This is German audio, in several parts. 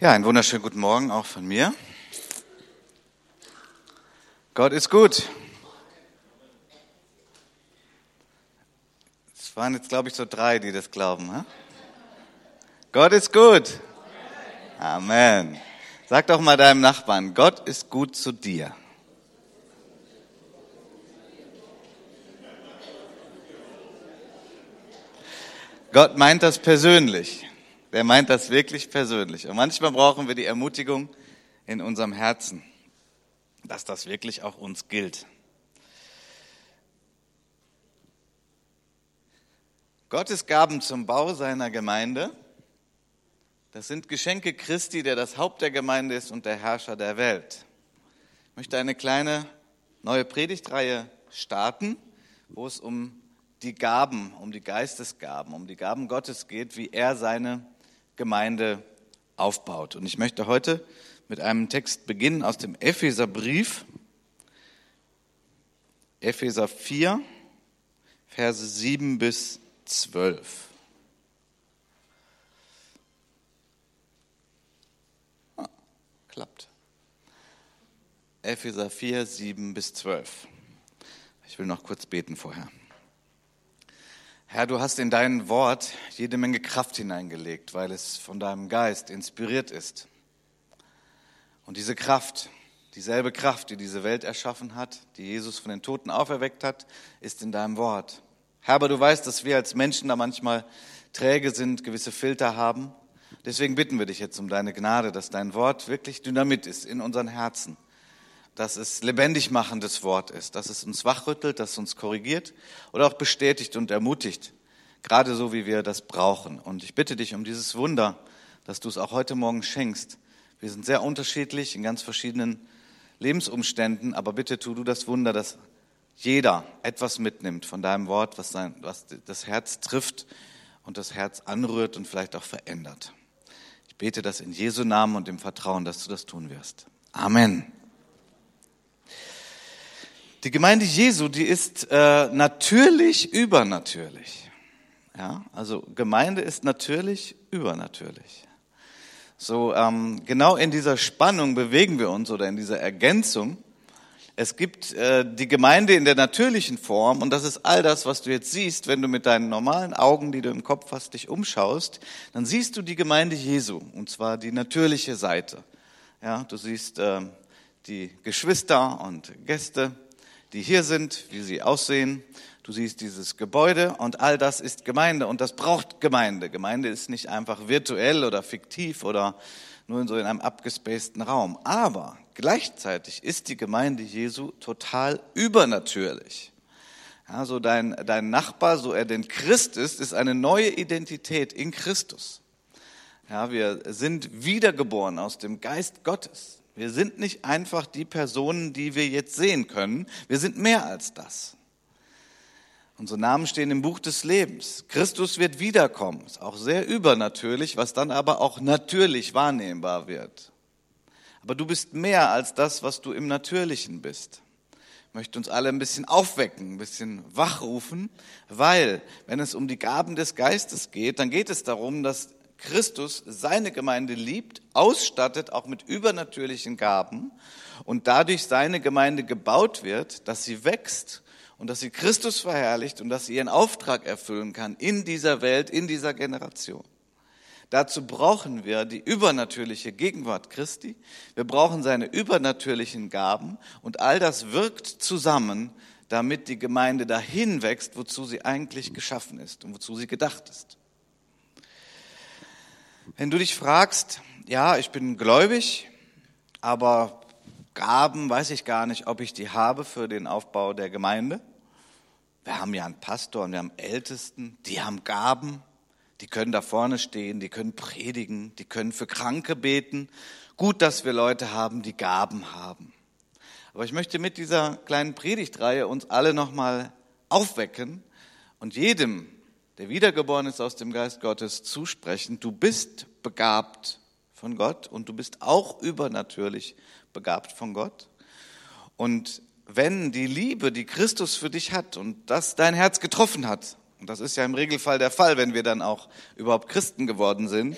Ja, einen wunderschönen guten Morgen auch von mir. Gott ist gut. Es waren jetzt, glaube ich, so drei, die das glauben. He? Gott ist gut. Amen. Sag doch mal deinem Nachbarn, Gott ist gut zu dir. Gott meint das persönlich. Der meint das wirklich persönlich. Und manchmal brauchen wir die Ermutigung in unserem Herzen, dass das wirklich auch uns gilt. Gottes Gaben zum Bau seiner Gemeinde, das sind Geschenke Christi, der das Haupt der Gemeinde ist und der Herrscher der Welt. Ich möchte eine kleine neue Predigtreihe starten, wo es um die Gaben, um die Geistesgaben, um die Gaben Gottes geht, wie er seine Gemeinde aufbaut. Und ich möchte heute mit einem Text beginnen aus dem Epheserbrief, Epheser 4, Verse 7 bis 12. Ah, klappt. Epheser 4, 7 bis 12. Ich will noch kurz beten vorher. Herr, du hast in dein Wort jede Menge Kraft hineingelegt, weil es von deinem Geist inspiriert ist. Und diese Kraft, dieselbe Kraft, die diese Welt erschaffen hat, die Jesus von den Toten auferweckt hat, ist in deinem Wort. Herr, aber du weißt, dass wir als Menschen da manchmal träge sind, gewisse Filter haben. Deswegen bitten wir dich jetzt um deine Gnade, dass dein Wort wirklich Dynamit ist in unseren Herzen dass es lebendig machendes Wort ist, dass es uns wachrüttelt, dass es uns korrigiert oder auch bestätigt und ermutigt, gerade so wie wir das brauchen. Und ich bitte dich um dieses Wunder, dass du es auch heute Morgen schenkst. Wir sind sehr unterschiedlich in ganz verschiedenen Lebensumständen, aber bitte tu du das Wunder, dass jeder etwas mitnimmt von deinem Wort, was, sein, was das Herz trifft und das Herz anrührt und vielleicht auch verändert. Ich bete das in Jesu Namen und im Vertrauen, dass du das tun wirst. Amen. Die Gemeinde Jesu, die ist äh, natürlich übernatürlich. Ja, also Gemeinde ist natürlich übernatürlich. So ähm, genau in dieser Spannung bewegen wir uns oder in dieser Ergänzung. Es gibt äh, die Gemeinde in der natürlichen Form und das ist all das, was du jetzt siehst, wenn du mit deinen normalen Augen, die du im Kopf hast, dich umschaust, dann siehst du die Gemeinde Jesu und zwar die natürliche Seite. Ja, du siehst äh, die Geschwister und Gäste, die hier sind, wie sie aussehen. Du siehst dieses Gebäude und all das ist Gemeinde und das braucht Gemeinde. Gemeinde ist nicht einfach virtuell oder fiktiv oder nur in so in einem abgespaceden Raum. Aber gleichzeitig ist die Gemeinde Jesu total übernatürlich. Ja, so dein, dein Nachbar, so er denn Christ ist, ist eine neue Identität in Christus. Ja, wir sind wiedergeboren aus dem Geist Gottes. Wir sind nicht einfach die Personen, die wir jetzt sehen können. Wir sind mehr als das. Unsere Namen stehen im Buch des Lebens. Christus wird wiederkommen. Ist auch sehr übernatürlich, was dann aber auch natürlich wahrnehmbar wird. Aber du bist mehr als das, was du im Natürlichen bist. Ich möchte uns alle ein bisschen aufwecken, ein bisschen wachrufen, weil wenn es um die Gaben des Geistes geht, dann geht es darum, dass Christus seine Gemeinde liebt, ausstattet auch mit übernatürlichen Gaben und dadurch seine Gemeinde gebaut wird, dass sie wächst und dass sie Christus verherrlicht und dass sie ihren Auftrag erfüllen kann in dieser Welt, in dieser Generation. Dazu brauchen wir die übernatürliche Gegenwart Christi. Wir brauchen seine übernatürlichen Gaben und all das wirkt zusammen, damit die Gemeinde dahin wächst, wozu sie eigentlich geschaffen ist und wozu sie gedacht ist. Wenn du dich fragst, ja, ich bin gläubig, aber Gaben weiß ich gar nicht, ob ich die habe für den Aufbau der Gemeinde. Wir haben ja einen Pastor und wir haben Ältesten, die haben Gaben, die können da vorne stehen, die können predigen, die können für Kranke beten. Gut, dass wir Leute haben, die Gaben haben. Aber ich möchte mit dieser kleinen Predigtreihe uns alle nochmal aufwecken und jedem der wiedergeboren ist aus dem Geist Gottes, zusprechen, du bist begabt von Gott und du bist auch übernatürlich begabt von Gott. Und wenn die Liebe, die Christus für dich hat und das dein Herz getroffen hat, und das ist ja im Regelfall der Fall, wenn wir dann auch überhaupt Christen geworden sind,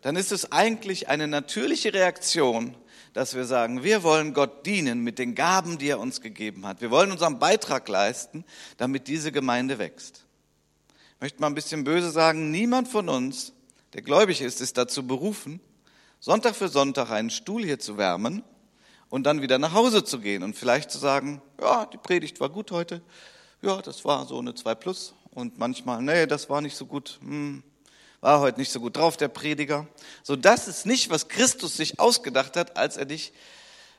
dann ist es eigentlich eine natürliche Reaktion, dass wir sagen, wir wollen Gott dienen mit den Gaben, die er uns gegeben hat. Wir wollen unseren Beitrag leisten, damit diese Gemeinde wächst. Ich möchte mal ein bisschen böse sagen, niemand von uns, der gläubig ist, ist dazu berufen, Sonntag für Sonntag einen Stuhl hier zu wärmen und dann wieder nach Hause zu gehen und vielleicht zu sagen, ja, die Predigt war gut heute, ja, das war so eine 2 plus und manchmal, nee, das war nicht so gut, hm, war heute nicht so gut drauf, der Prediger. So, das ist nicht, was Christus sich ausgedacht hat, als er dich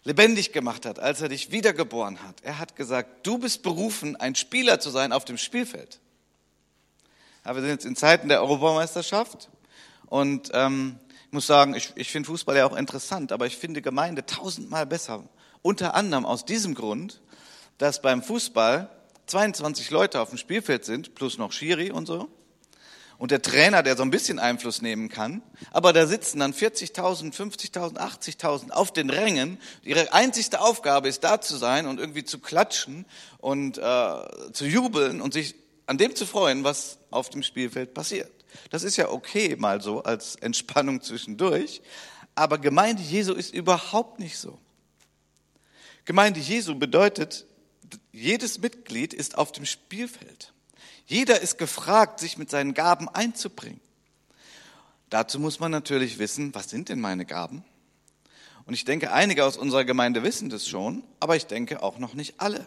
lebendig gemacht hat, als er dich wiedergeboren hat. Er hat gesagt, du bist berufen, ein Spieler zu sein auf dem Spielfeld. Ja, wir sind jetzt in Zeiten der Europameisterschaft und ähm, ich muss sagen, ich, ich finde Fußball ja auch interessant, aber ich finde Gemeinde tausendmal besser. Unter anderem aus diesem Grund, dass beim Fußball 22 Leute auf dem Spielfeld sind, plus noch Schiri und so und der Trainer, der so ein bisschen Einfluss nehmen kann. Aber da sitzen dann 40.000, 50.000, 80.000 auf den Rängen. Ihre einzigste Aufgabe ist da zu sein und irgendwie zu klatschen und äh, zu jubeln und sich an dem zu freuen, was auf dem Spielfeld passiert. Das ist ja okay mal so als Entspannung zwischendurch. Aber Gemeinde Jesu ist überhaupt nicht so. Gemeinde Jesu bedeutet, jedes Mitglied ist auf dem Spielfeld. Jeder ist gefragt, sich mit seinen Gaben einzubringen. Dazu muss man natürlich wissen, was sind denn meine Gaben? Und ich denke, einige aus unserer Gemeinde wissen das schon, aber ich denke auch noch nicht alle.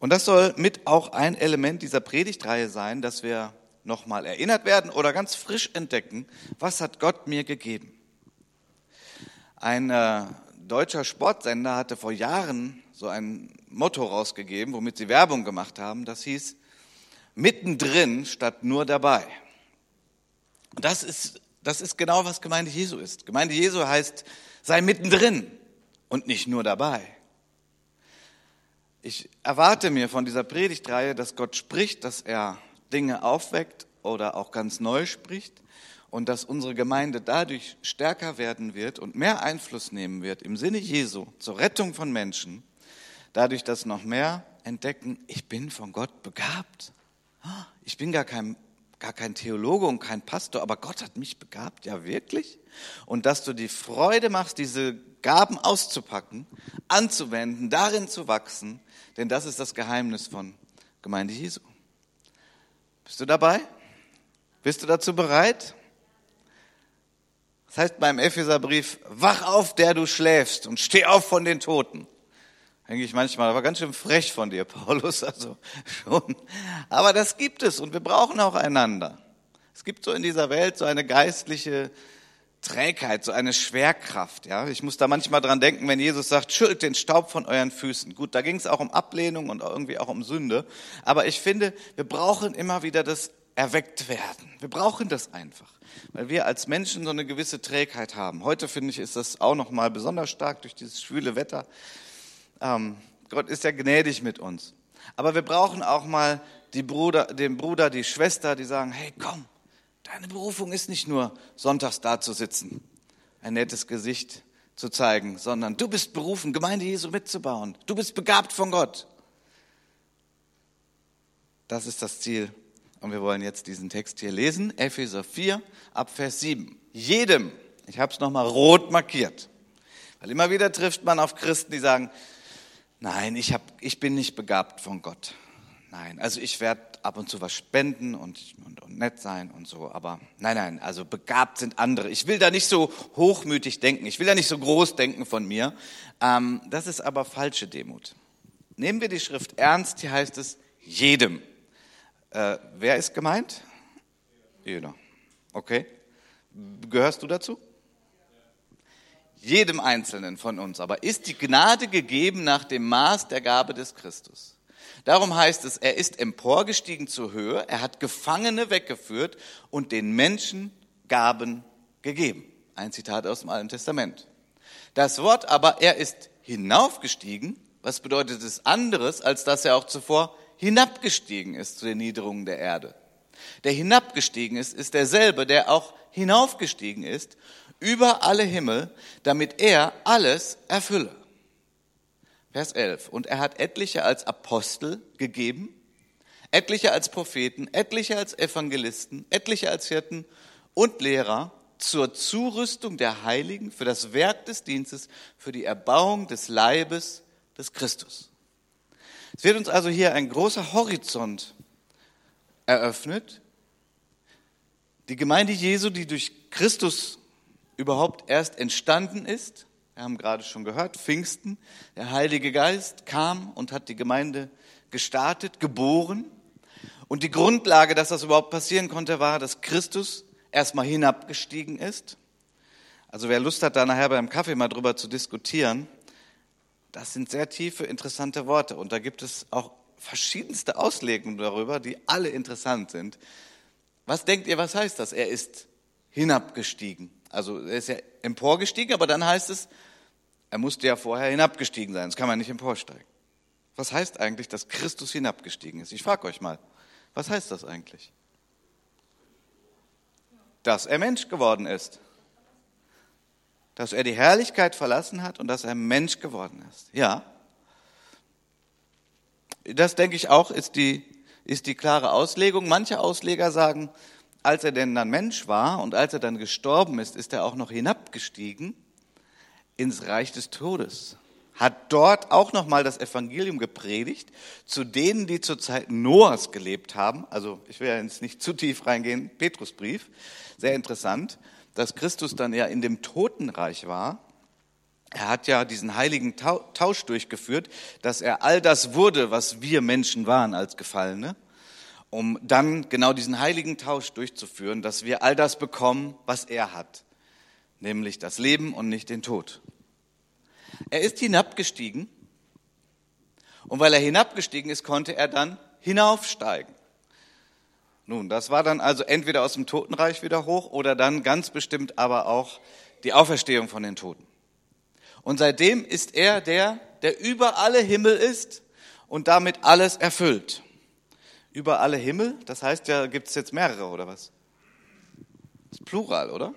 Und das soll mit auch ein Element dieser Predigtreihe sein, dass wir nochmal erinnert werden oder ganz frisch entdecken, was hat Gott mir gegeben. Ein äh, deutscher Sportsender hatte vor Jahren so ein Motto rausgegeben, womit sie Werbung gemacht haben. Das hieß, mittendrin statt nur dabei. Und das ist, das ist genau, was Gemeinde Jesu ist. Gemeinde Jesu heißt, sei mittendrin und nicht nur dabei. Ich erwarte mir von dieser Predigtreihe, dass Gott spricht, dass er Dinge aufweckt oder auch ganz neu spricht und dass unsere Gemeinde dadurch stärker werden wird und mehr Einfluss nehmen wird im Sinne Jesu zur Rettung von Menschen, dadurch, dass noch mehr entdecken, ich bin von Gott begabt ich bin gar kein, gar kein Theologe und kein Pastor, aber Gott hat mich begabt, ja wirklich? Und dass du die Freude machst, diese Gaben auszupacken, anzuwenden, darin zu wachsen, denn das ist das Geheimnis von Gemeinde Jesu. Bist du dabei? Bist du dazu bereit? Das heißt beim Epheserbrief, wach auf, der du schläfst und steh auf von den Toten denke ich manchmal, war ganz schön frech von dir, Paulus, also schon. Aber das gibt es und wir brauchen auch einander. Es gibt so in dieser Welt so eine geistliche Trägheit, so eine Schwerkraft. Ja, ich muss da manchmal dran denken, wenn Jesus sagt, schüttelt den Staub von euren Füßen. Gut, da ging es auch um Ablehnung und irgendwie auch um Sünde. Aber ich finde, wir brauchen immer wieder das erweckt werden. Wir brauchen das einfach, weil wir als Menschen so eine gewisse Trägheit haben. Heute finde ich, ist das auch noch mal besonders stark durch dieses schwüle Wetter. Ähm, Gott ist ja gnädig mit uns. Aber wir brauchen auch mal die Bruder, den Bruder, die Schwester, die sagen, hey, komm, deine Berufung ist nicht nur sonntags da zu sitzen, ein nettes Gesicht zu zeigen, sondern du bist berufen, Gemeinde Jesu mitzubauen. Du bist begabt von Gott. Das ist das Ziel. Und wir wollen jetzt diesen Text hier lesen, Epheser 4 ab Vers 7. Jedem, ich habe es nochmal rot markiert, weil immer wieder trifft man auf Christen, die sagen, Nein, ich, hab, ich bin nicht begabt von Gott. Nein, also ich werde ab und zu was spenden und, und, und nett sein und so, aber nein, nein, also begabt sind andere. Ich will da nicht so hochmütig denken, ich will da nicht so groß denken von mir. Ähm, das ist aber falsche Demut. Nehmen wir die Schrift ernst, hier heißt es jedem. Äh, wer ist gemeint? Jeder. Okay. Gehörst du dazu? jedem Einzelnen von uns aber ist die Gnade gegeben nach dem Maß der Gabe des Christus. Darum heißt es, er ist emporgestiegen zur Höhe, er hat Gefangene weggeführt und den Menschen Gaben gegeben. Ein Zitat aus dem Alten Testament. Das Wort aber, er ist hinaufgestiegen, was bedeutet es anderes, als dass er auch zuvor hinabgestiegen ist zu den Niederungen der Erde. Der hinabgestiegen ist, ist derselbe, der auch hinaufgestiegen ist über alle Himmel, damit er alles erfülle. Vers 11. Und er hat etliche als Apostel gegeben, etliche als Propheten, etliche als Evangelisten, etliche als Hirten und Lehrer zur Zurüstung der Heiligen für das Werk des Dienstes, für die Erbauung des Leibes des Christus. Es wird uns also hier ein großer Horizont eröffnet. Die Gemeinde Jesu, die durch Christus überhaupt erst entstanden ist, wir haben gerade schon gehört, Pfingsten, der Heilige Geist kam und hat die Gemeinde gestartet, geboren. Und die Grundlage, dass das überhaupt passieren konnte, war, dass Christus erstmal hinabgestiegen ist. Also wer Lust hat, da nachher beim Kaffee mal drüber zu diskutieren, das sind sehr tiefe, interessante Worte. Und da gibt es auch verschiedenste Auslegungen darüber, die alle interessant sind. Was denkt ihr, was heißt das? Er ist hinabgestiegen. Also er ist ja emporgestiegen, aber dann heißt es, er musste ja vorher hinabgestiegen sein, sonst kann man nicht emporsteigen. Was heißt eigentlich, dass Christus hinabgestiegen ist? Ich frage euch mal, was heißt das eigentlich? Dass er Mensch geworden ist. Dass er die Herrlichkeit verlassen hat und dass er Mensch geworden ist. Ja. Das denke ich auch, ist die, ist die klare Auslegung. Manche Ausleger sagen, als er denn dann Mensch war und als er dann gestorben ist, ist er auch noch hinabgestiegen ins Reich des Todes. Hat dort auch nochmal das Evangelium gepredigt zu denen, die zur Zeit Noahs gelebt haben. Also ich will ja jetzt nicht zu tief reingehen. Petrusbrief, sehr interessant, dass Christus dann ja in dem Totenreich war. Er hat ja diesen heiligen Tausch durchgeführt, dass er all das wurde, was wir Menschen waren als Gefallene um dann genau diesen heiligen Tausch durchzuführen, dass wir all das bekommen, was er hat, nämlich das Leben und nicht den Tod. Er ist hinabgestiegen und weil er hinabgestiegen ist, konnte er dann hinaufsteigen. Nun, das war dann also entweder aus dem Totenreich wieder hoch oder dann ganz bestimmt aber auch die Auferstehung von den Toten. Und seitdem ist er der, der über alle Himmel ist und damit alles erfüllt über alle Himmel. Das heißt ja, gibt es jetzt mehrere oder was? Das ist Plural, oder?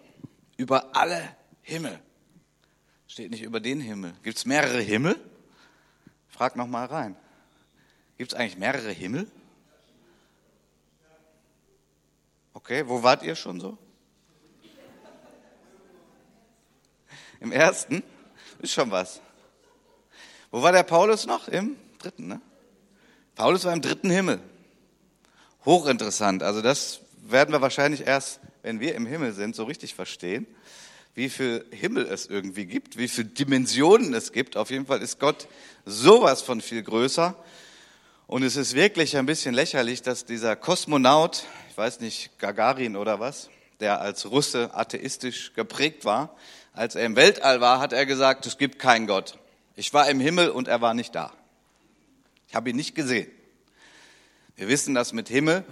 Über alle Himmel. Steht nicht über den Himmel. Gibt es mehrere Himmel? Frag noch mal rein. Gibt es eigentlich mehrere Himmel? Okay, wo wart ihr schon so? Im ersten? Ist schon was. Wo war der Paulus noch? Im dritten, ne? Paulus war im dritten Himmel. Hochinteressant. Also das werden wir wahrscheinlich erst, wenn wir im Himmel sind, so richtig verstehen, wie viel Himmel es irgendwie gibt, wie viele Dimensionen es gibt. Auf jeden Fall ist Gott sowas von viel größer. Und es ist wirklich ein bisschen lächerlich, dass dieser Kosmonaut, ich weiß nicht, Gagarin oder was, der als Russe atheistisch geprägt war, als er im Weltall war, hat er gesagt, es gibt keinen Gott. Ich war im Himmel und er war nicht da. Ich habe ihn nicht gesehen. Wir wissen, dass mit Himmel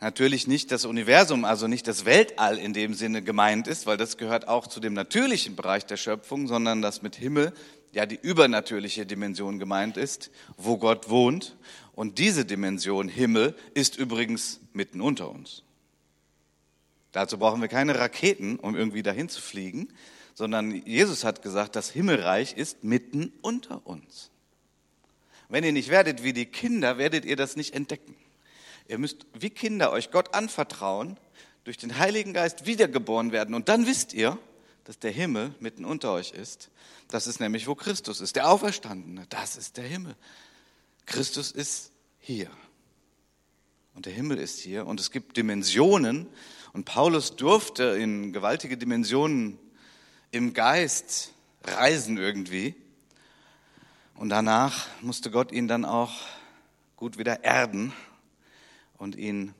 natürlich nicht das Universum, also nicht das Weltall in dem Sinne gemeint ist, weil das gehört auch zu dem natürlichen Bereich der Schöpfung, sondern dass mit Himmel ja die übernatürliche Dimension gemeint ist, wo Gott wohnt. Und diese Dimension Himmel ist übrigens mitten unter uns. Dazu brauchen wir keine Raketen, um irgendwie dahin zu fliegen, sondern Jesus hat gesagt, das Himmelreich ist mitten unter uns. Wenn ihr nicht werdet wie die Kinder, werdet ihr das nicht entdecken. Ihr müsst wie Kinder euch Gott anvertrauen, durch den Heiligen Geist wiedergeboren werden. Und dann wisst ihr, dass der Himmel mitten unter euch ist. Das ist nämlich, wo Christus ist, der Auferstandene. Das ist der Himmel. Christus ist hier. Und der Himmel ist hier. Und es gibt Dimensionen. Und Paulus durfte in gewaltige Dimensionen im Geist reisen irgendwie. Und danach musste Gott ihn dann auch gut wieder erden und ihn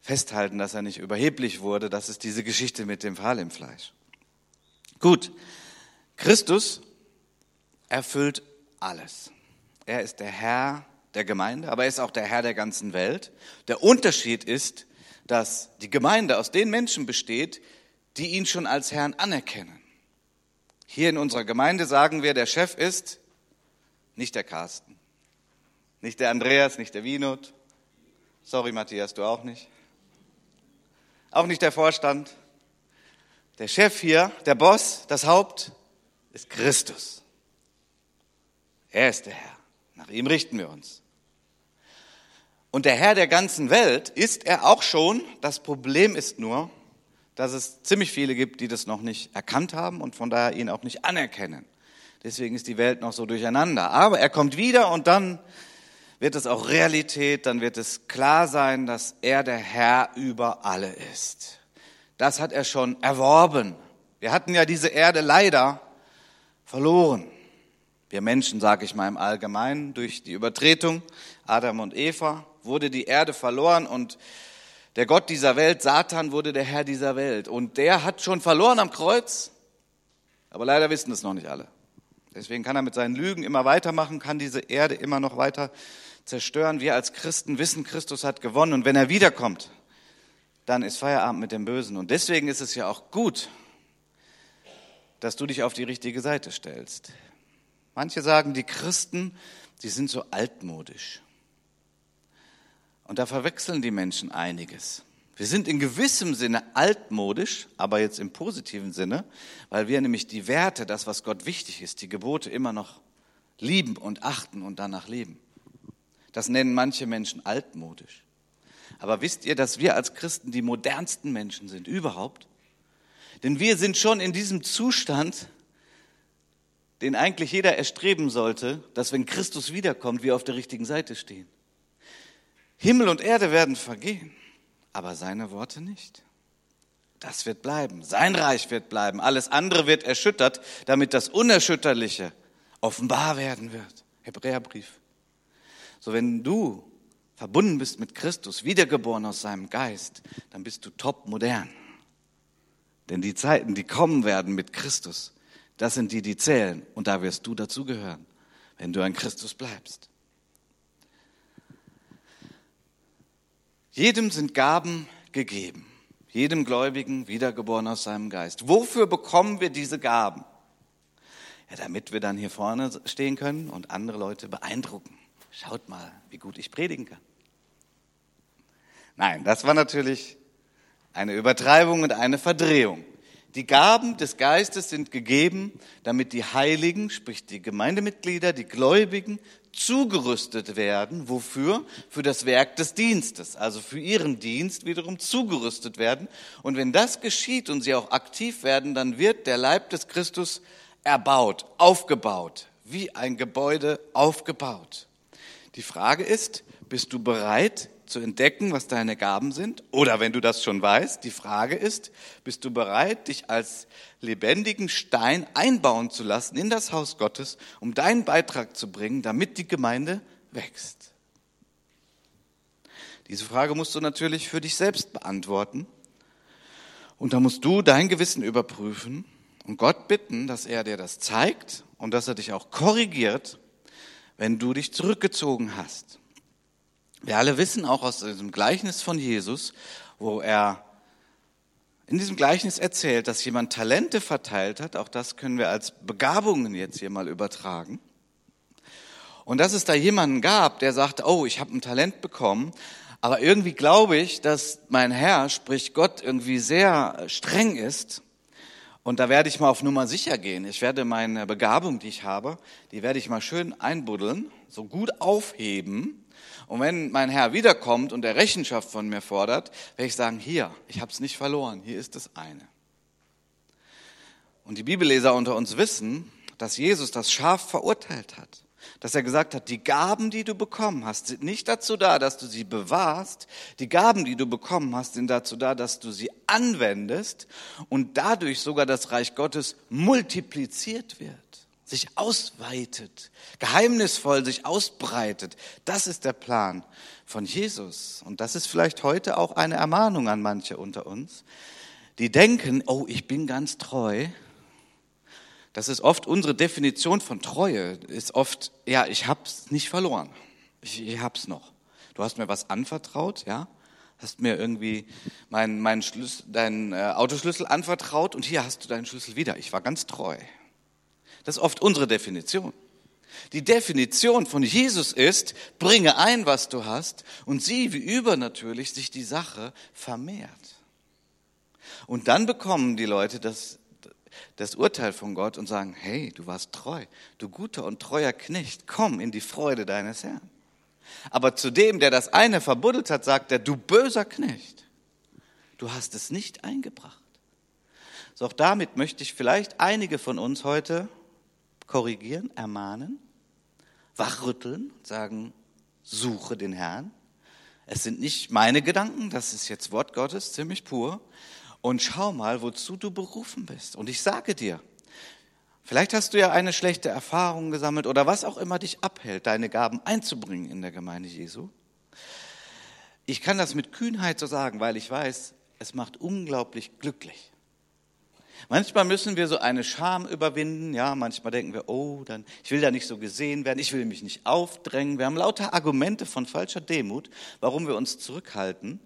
festhalten, dass er nicht überheblich wurde. Das ist diese Geschichte mit dem Pfahl im Fleisch. Gut, Christus erfüllt alles. Er ist der Herr der Gemeinde, aber er ist auch der Herr der ganzen Welt. Der Unterschied ist, dass die Gemeinde aus den Menschen besteht, die ihn schon als Herrn anerkennen. Hier in unserer Gemeinde sagen wir, der Chef ist nicht der Carsten. Nicht der Andreas, nicht der Winot. Sorry, Matthias, du auch nicht. Auch nicht der Vorstand. Der Chef hier, der Boss, das Haupt ist Christus. Er ist der Herr. Nach ihm richten wir uns. Und der Herr der ganzen Welt ist er auch schon. Das Problem ist nur, dass es ziemlich viele gibt, die das noch nicht erkannt haben und von daher ihn auch nicht anerkennen. Deswegen ist die Welt noch so durcheinander. Aber er kommt wieder und dann wird es auch Realität, dann wird es klar sein, dass er der Herr über alle ist. Das hat er schon erworben. Wir hatten ja diese Erde leider verloren. Wir Menschen, sage ich mal im Allgemeinen, durch die Übertretung Adam und Eva wurde die Erde verloren und der Gott dieser Welt, Satan, wurde der Herr dieser Welt. Und der hat schon verloren am Kreuz, aber leider wissen es noch nicht alle. Deswegen kann er mit seinen Lügen immer weitermachen, kann diese Erde immer noch weiter zerstören. Wir als Christen wissen, Christus hat gewonnen und wenn er wiederkommt, dann ist Feierabend mit dem Bösen. Und deswegen ist es ja auch gut, dass du dich auf die richtige Seite stellst. Manche sagen, die Christen, die sind so altmodisch. Und da verwechseln die Menschen einiges. Wir sind in gewissem Sinne altmodisch, aber jetzt im positiven Sinne, weil wir nämlich die Werte, das, was Gott wichtig ist, die Gebote immer noch lieben und achten und danach leben. Das nennen manche Menschen altmodisch. Aber wisst ihr, dass wir als Christen die modernsten Menschen sind überhaupt? Denn wir sind schon in diesem Zustand, den eigentlich jeder erstreben sollte, dass wenn Christus wiederkommt, wir auf der richtigen Seite stehen. Himmel und Erde werden vergehen, aber seine Worte nicht. Das wird bleiben. Sein Reich wird bleiben. Alles andere wird erschüttert, damit das Unerschütterliche offenbar werden wird. Hebräerbrief. So wenn du verbunden bist mit Christus, wiedergeboren aus seinem Geist, dann bist du top modern. Denn die Zeiten, die kommen werden mit Christus, das sind die, die zählen. Und da wirst du dazugehören, wenn du an Christus bleibst. Jedem sind Gaben gegeben. Jedem Gläubigen wiedergeboren aus seinem Geist. Wofür bekommen wir diese Gaben? Ja, damit wir dann hier vorne stehen können und andere Leute beeindrucken. Schaut mal, wie gut ich predigen kann. Nein, das war natürlich eine Übertreibung und eine Verdrehung. Die Gaben des Geistes sind gegeben, damit die Heiligen, sprich die Gemeindemitglieder, die Gläubigen, zugerüstet werden. Wofür? Für das Werk des Dienstes, also für ihren Dienst wiederum zugerüstet werden. Und wenn das geschieht und sie auch aktiv werden, dann wird der Leib des Christus erbaut, aufgebaut, wie ein Gebäude aufgebaut. Die Frage ist, bist du bereit, zu entdecken, was deine Gaben sind? Oder wenn du das schon weißt, die Frage ist, bist du bereit, dich als lebendigen Stein einbauen zu lassen in das Haus Gottes, um deinen Beitrag zu bringen, damit die Gemeinde wächst? Diese Frage musst du natürlich für dich selbst beantworten. Und da musst du dein Gewissen überprüfen und Gott bitten, dass er dir das zeigt und dass er dich auch korrigiert, wenn du dich zurückgezogen hast. Wir alle wissen auch aus diesem Gleichnis von Jesus, wo er in diesem Gleichnis erzählt, dass jemand Talente verteilt hat. Auch das können wir als Begabungen jetzt hier mal übertragen. Und dass es da jemanden gab, der sagte, oh, ich habe ein Talent bekommen, aber irgendwie glaube ich, dass mein Herr, sprich Gott, irgendwie sehr streng ist. Und da werde ich mal auf Nummer sicher gehen. Ich werde meine Begabung, die ich habe, die werde ich mal schön einbuddeln, so gut aufheben, und wenn mein Herr wiederkommt und er Rechenschaft von mir fordert, werde ich sagen, hier, ich habe es nicht verloren, hier ist das eine. Und die Bibelleser unter uns wissen, dass Jesus das scharf verurteilt hat. Dass er gesagt hat, die Gaben, die du bekommen hast, sind nicht dazu da, dass du sie bewahrst. Die Gaben, die du bekommen hast, sind dazu da, dass du sie anwendest und dadurch sogar das Reich Gottes multipliziert wird sich ausweitet, geheimnisvoll sich ausbreitet. Das ist der Plan von Jesus. Und das ist vielleicht heute auch eine Ermahnung an manche unter uns, die denken, oh, ich bin ganz treu. Das ist oft unsere Definition von Treue, ist oft, ja, ich hab's nicht verloren. Ich, ich hab's noch. Du hast mir was anvertraut, ja? Hast mir irgendwie meinen mein Schlüssel, deinen äh, Autoschlüssel anvertraut und hier hast du deinen Schlüssel wieder. Ich war ganz treu. Das ist oft unsere Definition. Die Definition von Jesus ist, bringe ein, was du hast, und sieh, wie übernatürlich sich die Sache vermehrt. Und dann bekommen die Leute das, das Urteil von Gott und sagen, hey, du warst treu, du guter und treuer Knecht, komm in die Freude deines Herrn. Aber zu dem, der das eine verbuddelt hat, sagt er, du böser Knecht, du hast es nicht eingebracht. So auch damit möchte ich vielleicht einige von uns heute korrigieren, ermahnen, wachrütteln, sagen, suche den Herrn. Es sind nicht meine Gedanken, das ist jetzt Wort Gottes, ziemlich pur. Und schau mal, wozu du berufen bist. Und ich sage dir, vielleicht hast du ja eine schlechte Erfahrung gesammelt oder was auch immer dich abhält, deine Gaben einzubringen in der Gemeinde Jesu. Ich kann das mit Kühnheit so sagen, weil ich weiß, es macht unglaublich glücklich. Manchmal müssen wir so eine Scham überwinden. Ja, manchmal denken wir, oh, dann, ich will da nicht so gesehen werden, ich will mich nicht aufdrängen. Wir haben lauter Argumente von falscher Demut, warum wir uns zurückhalten.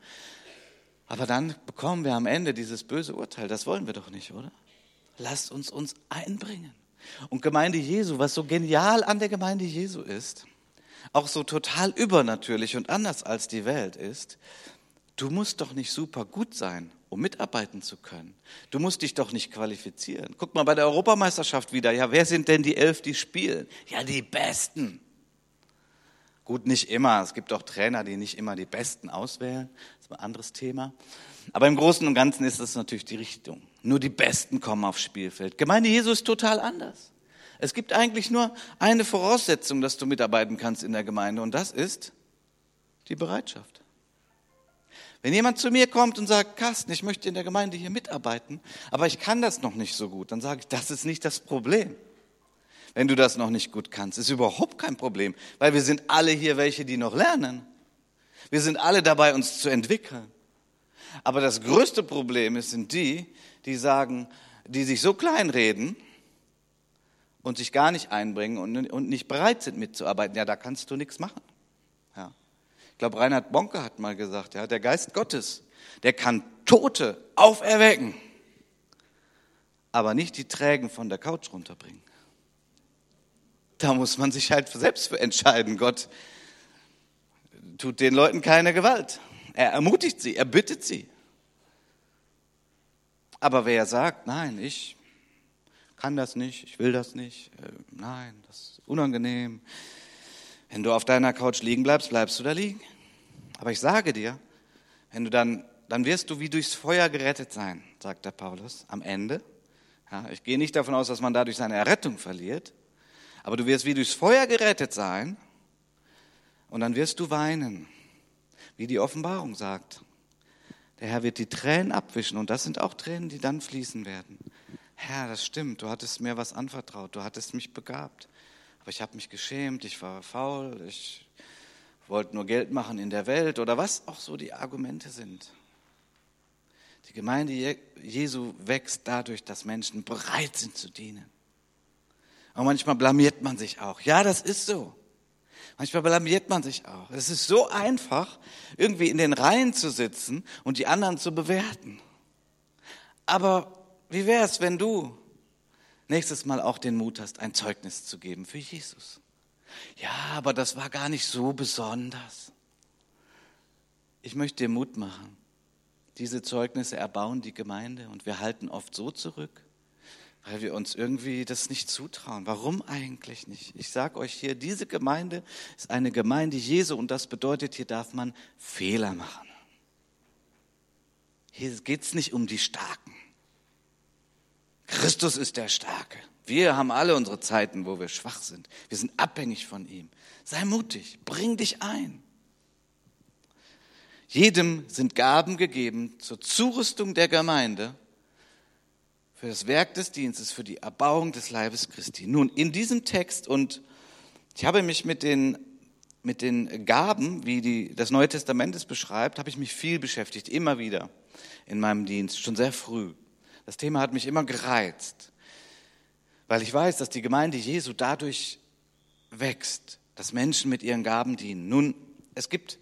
Aber dann bekommen wir am Ende dieses böse Urteil. Das wollen wir doch nicht, oder? Lasst uns uns einbringen. Und Gemeinde Jesu, was so genial an der Gemeinde Jesu ist, auch so total übernatürlich und anders als die Welt ist, du musst doch nicht super gut sein, um mitarbeiten zu können. Du musst dich doch nicht qualifizieren. Guck mal bei der Europameisterschaft wieder. Ja, wer sind denn die elf, die spielen? Ja, die Besten. Gut, nicht immer. Es gibt auch Trainer, die nicht immer die Besten auswählen. Das ist ein anderes Thema. Aber im Großen und Ganzen ist das natürlich die Richtung. Nur die Besten kommen aufs Spielfeld. Gemeinde Jesu ist total anders. Es gibt eigentlich nur eine Voraussetzung, dass du mitarbeiten kannst in der Gemeinde und das ist die Bereitschaft. Wenn jemand zu mir kommt und sagt, Carsten, ich möchte in der Gemeinde hier mitarbeiten, aber ich kann das noch nicht so gut, dann sage ich, das ist nicht das Problem. Wenn du das noch nicht gut kannst, ist überhaupt kein Problem, weil wir sind alle hier welche, die noch lernen. Wir sind alle dabei, uns zu entwickeln. Aber das größte Problem ist, sind die, die sagen, die sich so kleinreden und sich gar nicht einbringen und, nicht bereit sind mitzuarbeiten. Ja, da kannst du nichts machen glaube, Reinhard Bonke hat mal gesagt, ja, der Geist Gottes, der kann Tote auferwecken, aber nicht die Trägen von der Couch runterbringen. Da muss man sich halt selbst für entscheiden. Gott tut den Leuten keine Gewalt. Er ermutigt sie, er bittet sie. Aber wer sagt, nein, ich kann das nicht, ich will das nicht, äh, nein, das ist unangenehm. Wenn du auf deiner Couch liegen bleibst, bleibst du da liegen. Aber ich sage dir, wenn du dann, dann wirst du wie durchs Feuer gerettet sein, sagt der Paulus am Ende. Ja, ich gehe nicht davon aus, dass man dadurch seine Errettung verliert, aber du wirst wie durchs Feuer gerettet sein und dann wirst du weinen, wie die Offenbarung sagt. Der Herr wird die Tränen abwischen und das sind auch Tränen, die dann fließen werden. Herr, das stimmt, du hattest mir was anvertraut, du hattest mich begabt, aber ich habe mich geschämt, ich war faul, ich wollt nur Geld machen in der Welt oder was auch so die Argumente sind. Die Gemeinde Jesu wächst dadurch, dass Menschen bereit sind zu dienen. Und manchmal blamiert man sich auch. Ja, das ist so. Manchmal blamiert man sich auch. Es ist so einfach, irgendwie in den Reihen zu sitzen und die anderen zu bewerten. Aber wie wäre es, wenn du nächstes Mal auch den Mut hast, ein Zeugnis zu geben für Jesus? Ja, aber das war gar nicht so besonders. Ich möchte dir Mut machen. Diese Zeugnisse erbauen die Gemeinde und wir halten oft so zurück, weil wir uns irgendwie das nicht zutrauen. Warum eigentlich nicht? Ich sage euch hier, diese Gemeinde ist eine Gemeinde Jesu und das bedeutet, hier darf man Fehler machen. Hier geht es nicht um die Starken. Christus ist der Starke. Wir haben alle unsere Zeiten, wo wir schwach sind. Wir sind abhängig von ihm. Sei mutig, bring dich ein. Jedem sind Gaben gegeben zur Zurüstung der Gemeinde, für das Werk des Dienstes, für die Erbauung des Leibes Christi. Nun, in diesem Text, und ich habe mich mit den, mit den Gaben, wie die, das Neue Testament es beschreibt, habe ich mich viel beschäftigt, immer wieder in meinem Dienst, schon sehr früh. Das Thema hat mich immer gereizt weil ich weiß, dass die Gemeinde Jesu dadurch wächst, dass Menschen mit ihren Gaben dienen. Nun, es gibt,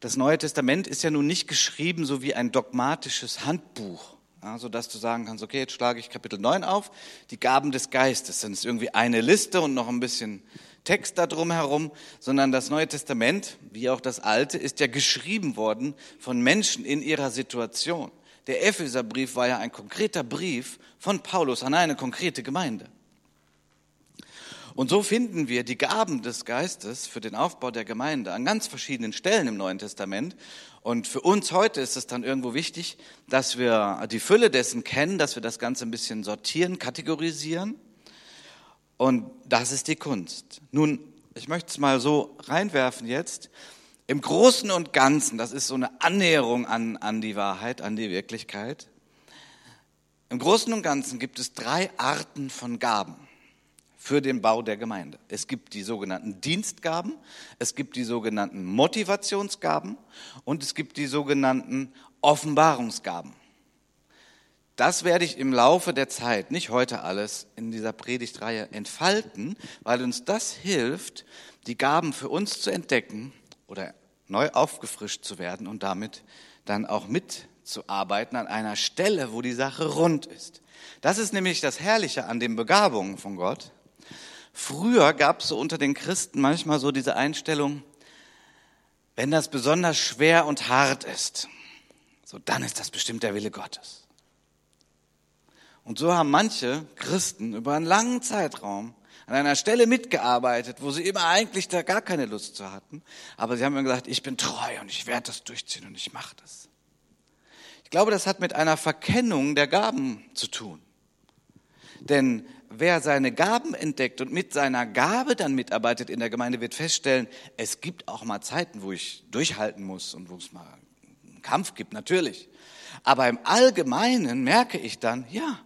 das Neue Testament ist ja nun nicht geschrieben so wie ein dogmatisches Handbuch, ja, sodass du sagen kannst, okay, jetzt schlage ich Kapitel 9 auf, die Gaben des Geistes, dann ist irgendwie eine Liste und noch ein bisschen Text da drum herum, sondern das Neue Testament, wie auch das Alte, ist ja geschrieben worden von Menschen in ihrer Situation. Der Epheserbrief war ja ein konkreter Brief von Paulus an eine konkrete Gemeinde. Und so finden wir die Gaben des Geistes für den Aufbau der Gemeinde an ganz verschiedenen Stellen im Neuen Testament. Und für uns heute ist es dann irgendwo wichtig, dass wir die Fülle dessen kennen, dass wir das Ganze ein bisschen sortieren, kategorisieren. Und das ist die Kunst. Nun, ich möchte es mal so reinwerfen jetzt. Im Großen und Ganzen, das ist so eine Annäherung an, an die Wahrheit, an die Wirklichkeit. Im Großen und Ganzen gibt es drei Arten von Gaben für den Bau der Gemeinde. Es gibt die sogenannten Dienstgaben, es gibt die sogenannten Motivationsgaben und es gibt die sogenannten Offenbarungsgaben. Das werde ich im Laufe der Zeit, nicht heute alles, in dieser Predigtreihe entfalten, weil uns das hilft, die Gaben für uns zu entdecken oder neu aufgefrischt zu werden und damit dann auch mitzuarbeiten an einer Stelle, wo die Sache rund ist. Das ist nämlich das Herrliche an den Begabungen von Gott, Früher gab es so unter den Christen manchmal so diese Einstellung, wenn das besonders schwer und hart ist, so dann ist das bestimmt der Wille Gottes. Und so haben manche Christen über einen langen Zeitraum an einer Stelle mitgearbeitet, wo sie immer eigentlich da gar keine Lust zu hatten. Aber sie haben mir gesagt, ich bin treu und ich werde das durchziehen und ich mache das. Ich glaube, das hat mit einer Verkennung der Gaben zu tun. Denn wer seine Gaben entdeckt und mit seiner Gabe dann mitarbeitet in der Gemeinde, wird feststellen, es gibt auch mal Zeiten, wo ich durchhalten muss und wo es mal einen Kampf gibt, natürlich. Aber im Allgemeinen merke ich dann, ja,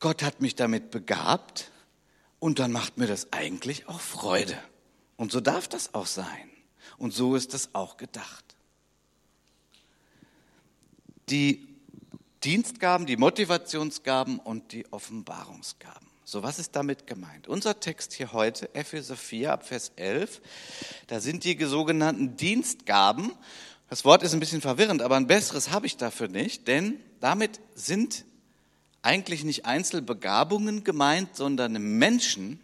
Gott hat mich damit begabt und dann macht mir das eigentlich auch Freude. Und so darf das auch sein. Und so ist das auch gedacht. Die Dienstgaben, die Motivationsgaben und die Offenbarungsgaben. So, was ist damit gemeint? Unser Text hier heute, Epheser 4 ab Vers 11, da sind die sogenannten Dienstgaben. Das Wort ist ein bisschen verwirrend, aber ein besseres habe ich dafür nicht, denn damit sind eigentlich nicht Einzelbegabungen gemeint, sondern Menschen,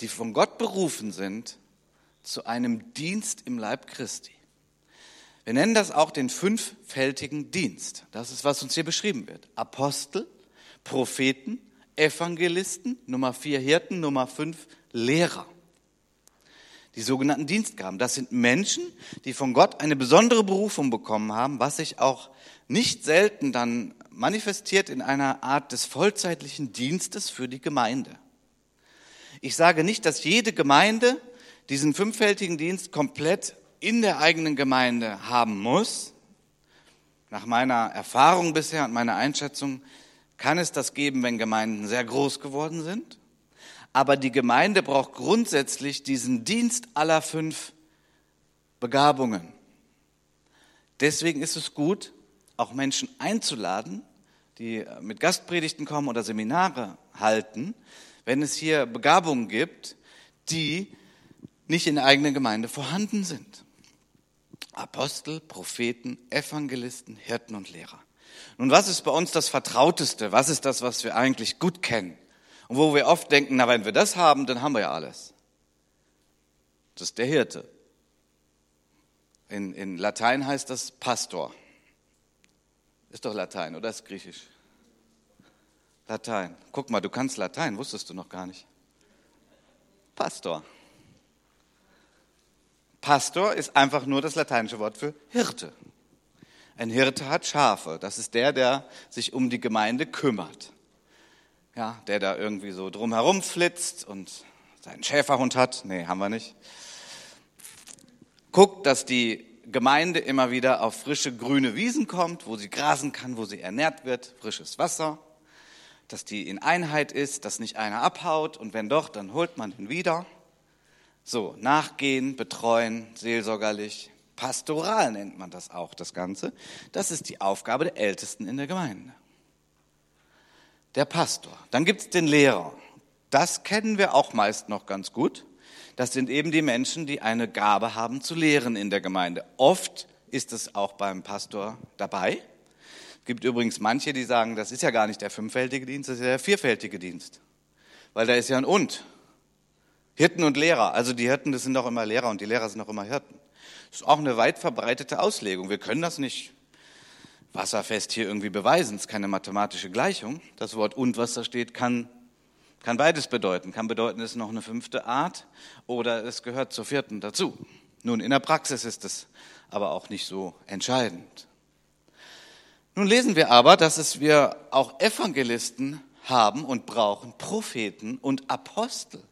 die von Gott berufen sind zu einem Dienst im Leib Christi. Wir nennen das auch den fünffältigen Dienst. Das ist, was uns hier beschrieben wird. Apostel, Propheten, Evangelisten, Nummer vier Hirten, Nummer fünf Lehrer. Die sogenannten Dienstgaben. Das sind Menschen, die von Gott eine besondere Berufung bekommen haben, was sich auch nicht selten dann manifestiert in einer Art des vollzeitlichen Dienstes für die Gemeinde. Ich sage nicht, dass jede Gemeinde diesen fünffältigen Dienst komplett in der eigenen Gemeinde haben muss, nach meiner Erfahrung bisher und meiner Einschätzung, kann es das geben, wenn Gemeinden sehr groß geworden sind. Aber die Gemeinde braucht grundsätzlich diesen Dienst aller fünf Begabungen. Deswegen ist es gut, auch Menschen einzuladen, die mit Gastpredigten kommen oder Seminare halten, wenn es hier Begabungen gibt, die nicht in der eigenen Gemeinde vorhanden sind. Apostel, Propheten, Evangelisten, Hirten und Lehrer. Nun, was ist bei uns das Vertrauteste? Was ist das, was wir eigentlich gut kennen? Und wo wir oft denken, na, wenn wir das haben, dann haben wir ja alles. Das ist der Hirte. In, in Latein heißt das Pastor. Ist doch Latein, oder ist Griechisch? Latein. Guck mal, du kannst Latein, wusstest du noch gar nicht. Pastor. Pastor ist einfach nur das lateinische Wort für Hirte. Ein Hirte hat Schafe. Das ist der, der sich um die Gemeinde kümmert. Ja, der da irgendwie so drumherum flitzt und seinen Schäferhund hat. Nee, haben wir nicht. Guckt, dass die Gemeinde immer wieder auf frische grüne Wiesen kommt, wo sie grasen kann, wo sie ernährt wird, frisches Wasser, dass die in Einheit ist, dass nicht einer abhaut und wenn doch, dann holt man ihn wieder. So, nachgehen, betreuen, seelsorgerlich, pastoral nennt man das auch, das Ganze. Das ist die Aufgabe der Ältesten in der Gemeinde. Der Pastor. Dann gibt es den Lehrer. Das kennen wir auch meist noch ganz gut. Das sind eben die Menschen, die eine Gabe haben zu lehren in der Gemeinde. Oft ist es auch beim Pastor dabei. Es gibt übrigens manche, die sagen, das ist ja gar nicht der fünffältige Dienst, das ist ja der vierfältige Dienst. Weil da ist ja ein Und. Hirten und Lehrer. Also die Hirten, das sind doch immer Lehrer und die Lehrer sind doch immer Hirten. Das ist auch eine weit verbreitete Auslegung. Wir können das nicht wasserfest hier irgendwie beweisen. Es ist keine mathematische Gleichung. Das Wort und, was da steht, kann Kann beides bedeuten. Kann bedeuten, es ist noch eine fünfte Art oder es gehört zur vierten dazu. Nun, in der Praxis ist es aber auch nicht so entscheidend. Nun lesen wir aber, dass es wir auch Evangelisten haben und brauchen, Propheten und Apostel.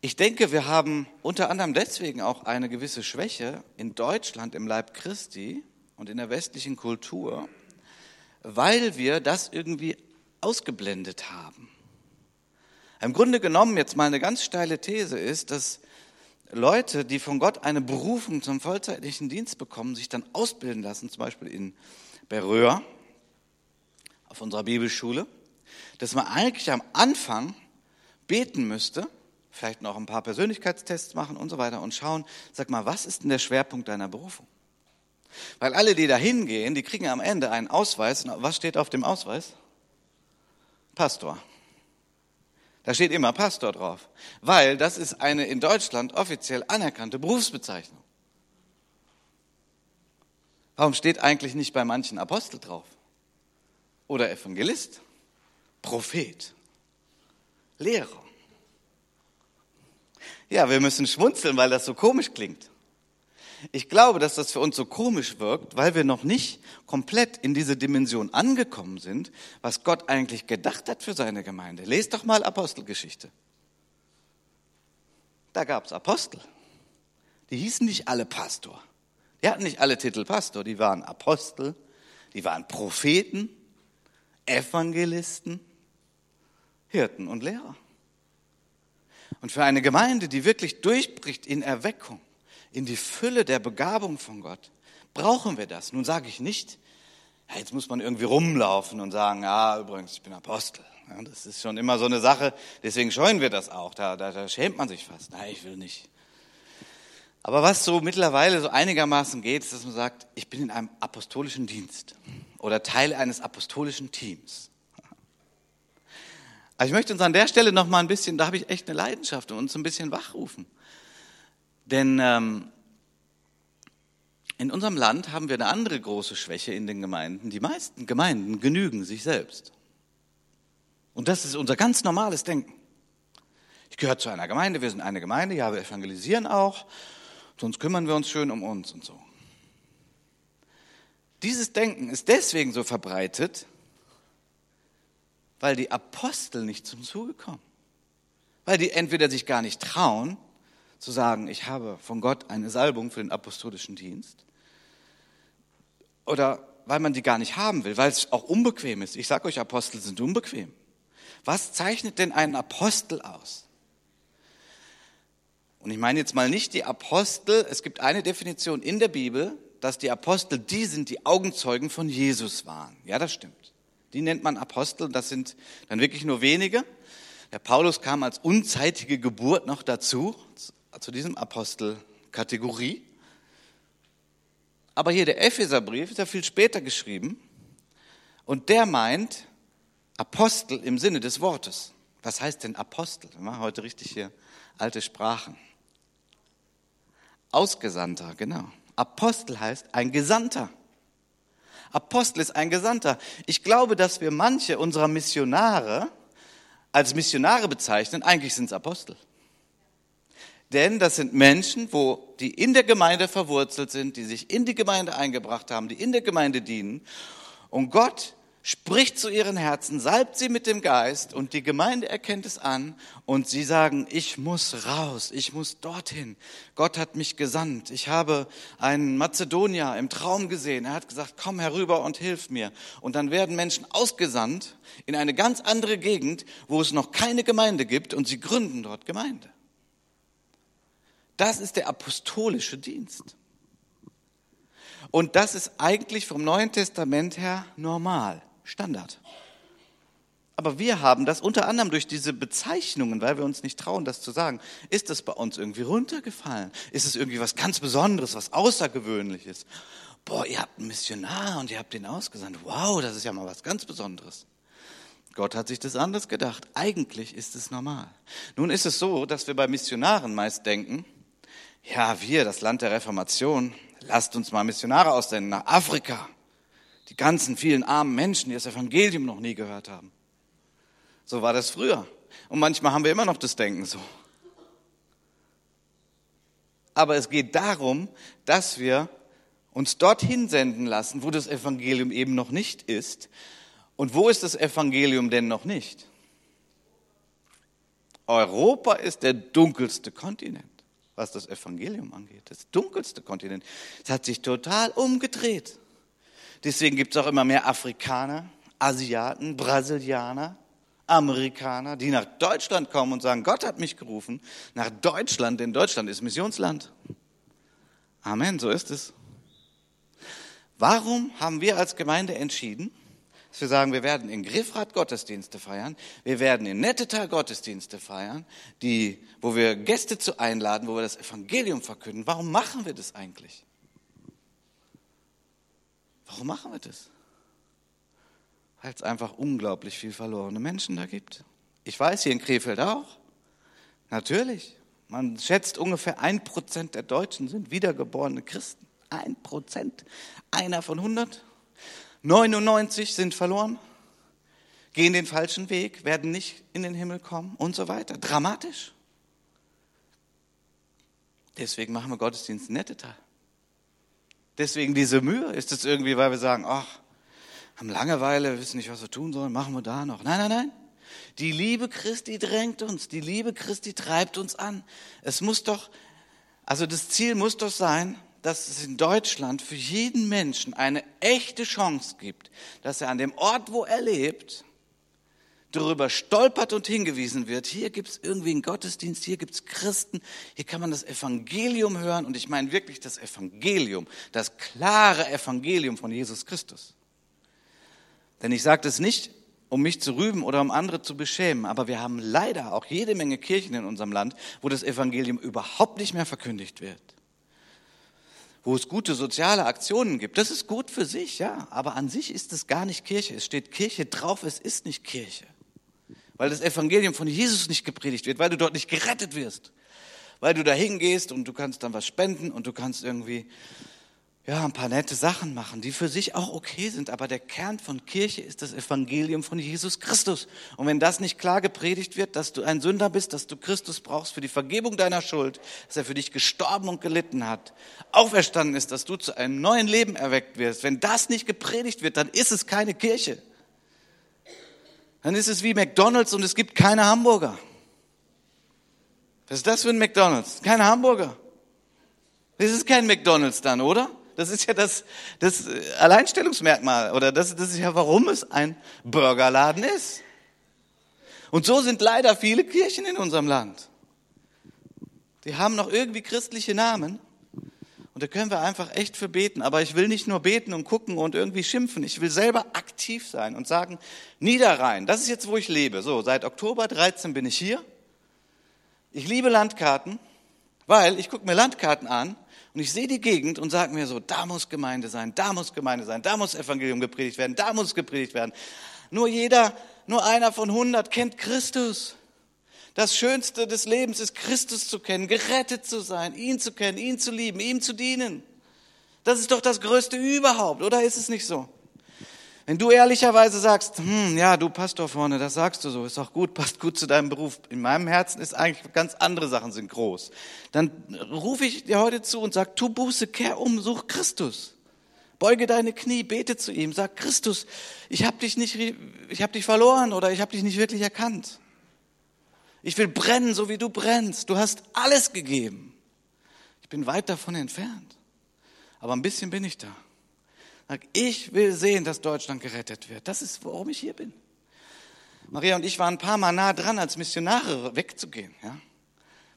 Ich denke, wir haben unter anderem deswegen auch eine gewisse Schwäche in Deutschland im Leib Christi und in der westlichen Kultur, weil wir das irgendwie ausgeblendet haben. Im Grunde genommen jetzt mal eine ganz steile These ist, dass Leute, die von Gott eine Berufung zum vollzeitlichen Dienst bekommen, sich dann ausbilden lassen, zum Beispiel in Beröa, auf unserer Bibelschule, dass man eigentlich am Anfang beten müsste, vielleicht noch ein paar Persönlichkeitstests machen und so weiter und schauen, sag mal, was ist denn der Schwerpunkt deiner Berufung? Weil alle, die da hingehen, die kriegen am Ende einen Ausweis. Was steht auf dem Ausweis? Pastor. Da steht immer Pastor drauf, weil das ist eine in Deutschland offiziell anerkannte Berufsbezeichnung. Warum steht eigentlich nicht bei manchen Apostel drauf? Oder Evangelist? Prophet? Lehrer? Ja, wir müssen schmunzeln, weil das so komisch klingt. Ich glaube, dass das für uns so komisch wirkt, weil wir noch nicht komplett in diese Dimension angekommen sind, was Gott eigentlich gedacht hat für seine Gemeinde. Lest doch mal Apostelgeschichte. Da gab es Apostel. Die hießen nicht alle Pastor. Die hatten nicht alle Titel Pastor. Die waren Apostel, die waren Propheten, Evangelisten, Hirten und Lehrer. Und für eine Gemeinde, die wirklich durchbricht in Erweckung, in die Fülle der Begabung von Gott, brauchen wir das. Nun sage ich nicht, ja, jetzt muss man irgendwie rumlaufen und sagen, ja, übrigens, ich bin Apostel. Ja, das ist schon immer so eine Sache, deswegen scheuen wir das auch. Da, da, da schämt man sich fast. Nein, ich will nicht. Aber was so mittlerweile so einigermaßen geht, ist, dass man sagt, ich bin in einem apostolischen Dienst oder Teil eines apostolischen Teams. Also ich möchte uns an der Stelle noch mal ein bisschen, da habe ich echt eine Leidenschaft und uns ein bisschen wachrufen. Denn ähm, in unserem Land haben wir eine andere große Schwäche in den Gemeinden. Die meisten Gemeinden genügen sich selbst. Und das ist unser ganz normales Denken. Ich gehöre zu einer Gemeinde, wir sind eine Gemeinde, ja, wir evangelisieren auch, sonst kümmern wir uns schön um uns und so. Dieses Denken ist deswegen so verbreitet, weil die Apostel nicht zum Zuge kommen. Weil die entweder sich gar nicht trauen zu sagen, ich habe von Gott eine Salbung für den apostolischen Dienst. Oder weil man die gar nicht haben will, weil es auch unbequem ist. Ich sage euch, Apostel sind unbequem. Was zeichnet denn einen Apostel aus? Und ich meine jetzt mal nicht die Apostel, es gibt eine Definition in der Bibel, dass die Apostel die sind, die Augenzeugen von Jesus waren. Ja, das stimmt. Die nennt man Apostel das sind dann wirklich nur wenige. Der Paulus kam als unzeitige Geburt noch dazu, zu diesem Apostelkategorie. Aber hier der Epheserbrief ist ja viel später geschrieben und der meint Apostel im Sinne des Wortes. Was heißt denn Apostel? Wir machen heute richtig hier alte Sprachen. Ausgesandter, genau. Apostel heißt ein Gesandter. Apostel ist ein Gesandter. Ich glaube, dass wir manche unserer Missionare als Missionare bezeichnen. Eigentlich sind es Apostel. Denn das sind Menschen, wo die in der Gemeinde verwurzelt sind, die sich in die Gemeinde eingebracht haben, die in der Gemeinde dienen. Und Gott spricht zu ihren Herzen, salbt sie mit dem Geist und die Gemeinde erkennt es an und sie sagen, ich muss raus, ich muss dorthin. Gott hat mich gesandt. Ich habe einen Mazedonier im Traum gesehen. Er hat gesagt, komm herüber und hilf mir. Und dann werden Menschen ausgesandt in eine ganz andere Gegend, wo es noch keine Gemeinde gibt und sie gründen dort Gemeinde. Das ist der apostolische Dienst. Und das ist eigentlich vom Neuen Testament her normal, Standard. Aber wir haben das unter anderem durch diese Bezeichnungen, weil wir uns nicht trauen, das zu sagen, ist das bei uns irgendwie runtergefallen? Ist es irgendwie was ganz Besonderes, was Außergewöhnliches? Boah, ihr habt einen Missionar und ihr habt den ausgesandt. Wow, das ist ja mal was ganz Besonderes. Gott hat sich das anders gedacht. Eigentlich ist es normal. Nun ist es so, dass wir bei Missionaren meist denken, ja, wir, das Land der Reformation, lasst uns mal Missionare aussenden nach Afrika. Die ganzen vielen armen Menschen, die das Evangelium noch nie gehört haben. So war das früher. Und manchmal haben wir immer noch das Denken so. Aber es geht darum, dass wir uns dorthin senden lassen, wo das Evangelium eben noch nicht ist. Und wo ist das Evangelium denn noch nicht? Europa ist der dunkelste Kontinent, was das Evangelium angeht. Das dunkelste Kontinent. Es hat sich total umgedreht. Deswegen gibt es auch immer mehr Afrikaner, Asiaten, Brasilianer, Amerikaner, die nach Deutschland kommen und sagen, Gott hat mich gerufen, nach Deutschland, denn Deutschland ist Missionsland. Amen, so ist es. Warum haben wir als Gemeinde entschieden, dass wir sagen, wir werden in Griffrad Gottesdienste feiern, wir werden in Nettetal Gottesdienste feiern, die, wo wir Gäste zu einladen, wo wir das Evangelium verkünden. Warum machen wir das eigentlich? Warum machen wir das? Weil es einfach unglaublich viel verlorene Menschen da gibt. Ich weiß, hier in Krefeld auch. Natürlich. Man schätzt ungefähr ein Prozent der Deutschen sind wiedergeborene Christen. Ein Prozent. Einer von 100. 99 sind verloren, gehen den falschen Weg, werden nicht in den Himmel kommen und so weiter. Dramatisch. Deswegen machen wir Gottesdienst nette Teil. Deswegen diese Mühe. Ist es irgendwie, weil wir sagen, ach, haben Langeweile, wissen nicht, was wir tun sollen, machen wir da noch. Nein, nein, nein. Die Liebe Christi drängt uns, die Liebe Christi treibt uns an. Es muss doch, also das Ziel muss doch sein, dass es in Deutschland für jeden Menschen eine echte Chance gibt, dass er an dem Ort, wo er lebt, darüber stolpert und hingewiesen wird, hier gibt es irgendwie einen Gottesdienst, hier gibt es Christen, hier kann man das Evangelium hören. Und ich meine wirklich das Evangelium, das klare Evangelium von Jesus Christus. Denn ich sage das nicht, um mich zu rüben oder um andere zu beschämen, aber wir haben leider auch jede Menge Kirchen in unserem Land, wo das Evangelium überhaupt nicht mehr verkündigt wird wo es gute soziale Aktionen gibt. Das ist gut für sich, ja, aber an sich ist es gar nicht Kirche. Es steht Kirche drauf, es ist nicht Kirche. Weil das Evangelium von Jesus nicht gepredigt wird, weil du dort nicht gerettet wirst. Weil du da hingehst und du kannst dann was spenden und du kannst irgendwie ja, ein paar nette Sachen machen, die für sich auch okay sind, aber der Kern von Kirche ist das Evangelium von Jesus Christus. Und wenn das nicht klar gepredigt wird, dass du ein Sünder bist, dass du Christus brauchst für die Vergebung deiner Schuld, dass er für dich gestorben und gelitten hat, auferstanden ist, dass du zu einem neuen Leben erweckt wirst, wenn das nicht gepredigt wird, dann ist es keine Kirche. Dann ist es wie McDonald's und es gibt keine Hamburger. Was ist das für ein McDonald's? Keine Hamburger. Das ist kein McDonald's dann, oder? Das ist ja das, das Alleinstellungsmerkmal oder das, das ist ja, warum es ein Burgerladen ist. Und so sind leider viele Kirchen in unserem Land. Die haben noch irgendwie christliche Namen. Und da können wir einfach echt für beten. Aber ich will nicht nur beten und gucken und irgendwie schimpfen. Ich will selber aktiv sein und sagen, Niederrhein, das ist jetzt, wo ich lebe. So, seit Oktober 13 bin ich hier. Ich liebe Landkarten, weil ich gucke mir Landkarten an und ich sehe die Gegend und sage mir so, da muss Gemeinde sein, da muss Gemeinde sein, da muss Evangelium gepredigt werden, da muss gepredigt werden. Nur jeder, nur einer von hundert kennt Christus. Das Schönste des Lebens ist, Christus zu kennen, gerettet zu sein, ihn zu kennen, ihn zu lieben, ihm zu dienen. Das ist doch das Größte überhaupt, oder ist es nicht so? Wenn du ehrlicherweise sagst, hm, ja, du Pastor vorne, das sagst du so, ist auch gut, passt gut zu deinem Beruf. In meinem Herzen ist eigentlich ganz andere Sachen sind groß. Dann rufe ich dir heute zu und sag, tu Buße, kehr um, such Christus. Beuge deine Knie, bete zu ihm, sag Christus, ich habe dich nicht, ich habe dich verloren oder ich habe dich nicht wirklich erkannt. Ich will brennen, so wie du brennst. Du hast alles gegeben. Ich bin weit davon entfernt. Aber ein bisschen bin ich da. Ich will sehen, dass Deutschland gerettet wird. Das ist, warum ich hier bin. Maria und ich waren ein paar Mal nah dran, als Missionare wegzugehen. Ja?